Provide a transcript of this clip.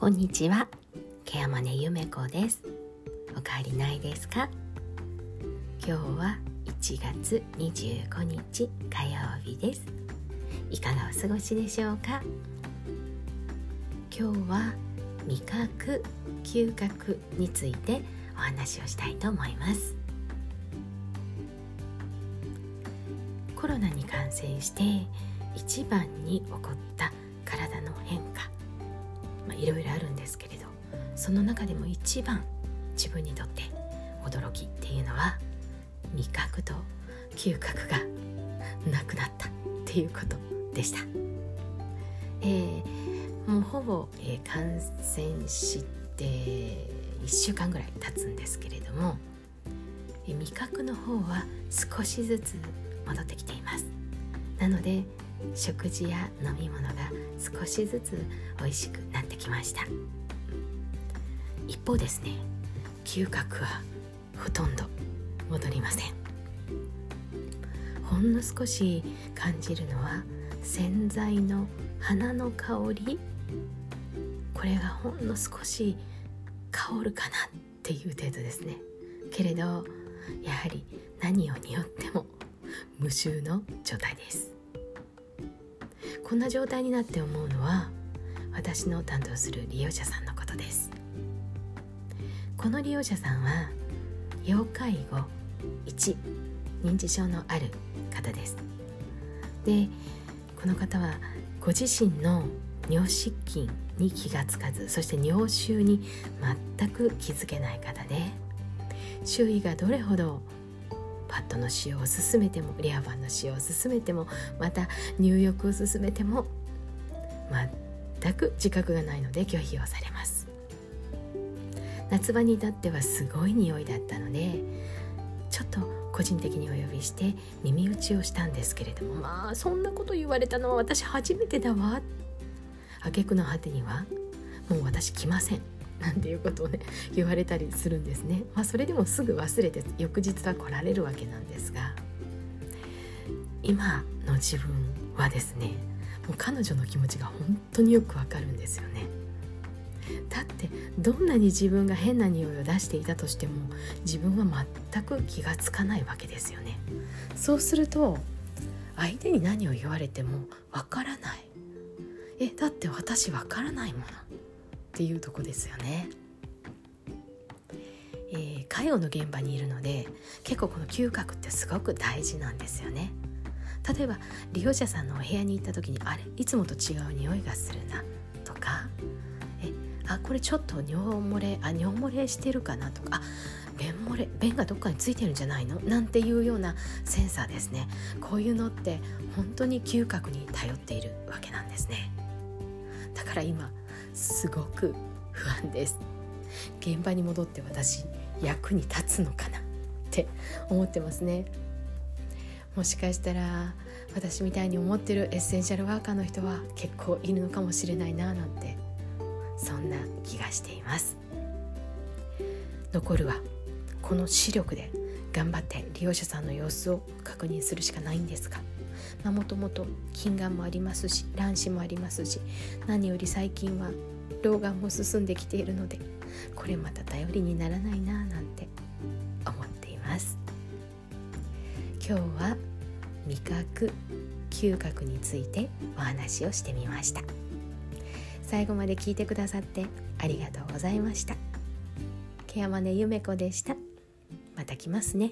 こんにちは。ケアマネゆめこです。おかわりないですか？今日は1月25日火曜日です。いかがお過ごしでしょうか？今日は味覚嗅覚についてお話をしたいと思います。コロナに感染して一番に起こった、いろいろあるんですけれどその中でも一番自分にとって驚きっていうのは味覚と嗅覚がなくなったっていうことでした。えー、もうほぼ、えー、感染して1週間ぐらい経つんですけれども、えー、味覚の方は少しずつ戻ってきています。なので食事や飲み物が少しずつ美味しくなってきました。一方ですね嗅覚はほとんど戻りません。ほんの少し感じるのは洗剤の花の香り。これがほんの少し香るかなっていう程度ですね。けれどやはり何を匂っても無臭の状態です。こんな状態になって思うのは私の担当する利用者さんのことです。この利用者さんは要介護1認知症のある方です。でこの方はご自身の尿失禁に気がつかずそして尿臭に全く気づけない方で周囲がどれほどパッドの使用を勧めてもリアバンの使用を勧めてもまた入浴を勧めても全く自覚がないので拒否をされます。夏場に至ってはすごい匂いだったのでちょっと個人的にお呼びして耳打ちをしたんですけれども。まあそんなこと言われたのは私初めてだわ。挙句の果てにはもう私来ません。なんていうことをね言われたりするんですね。まあ、それでもすぐ忘れて翌日は来られるわけなんですが今の自分はですねもう彼女の気持ちが本当によくわかるんですよね。だってどんなに自分が変な匂いを出していたとしても自分は全く気がつかないわけですよね。そうすると相手に何を言われてもわからない。えだって私わからないものっていうとこですよね。えー、介護の現場にいるので結構この嗅覚ってすごく大事なんですよね。例えば利用者さんのお部屋に行った時にあれいつもと違う匂いがするなとかえあこれちょっと尿漏れあ尿漏れしてるかなとかあ便漏れ便がどっかについてるんじゃないの？なんていうようなセンサーですねこういうのって本当に嗅覚に頼っているわけなんですねだから今すごく不安です。現場に戻って私役に立つのかなって思ってますね。もしかしたら私みたいに思ってるエッセンシャルワーカーの人は結構いるのかもしれないななんてそんな気がしています。残るはこの視力で頑張って利用者さんの様子を確認するしかないんですがもともと近眼もありますし卵子もありますし何より最近は老眼も進んできているのでこれまた頼りにならないなぁなんて思っています。今日は味覚嗅覚についてお話をしてみました。最後まで聞いてくださってありがとうございました。ケアマネゆめこでした。また来ますね。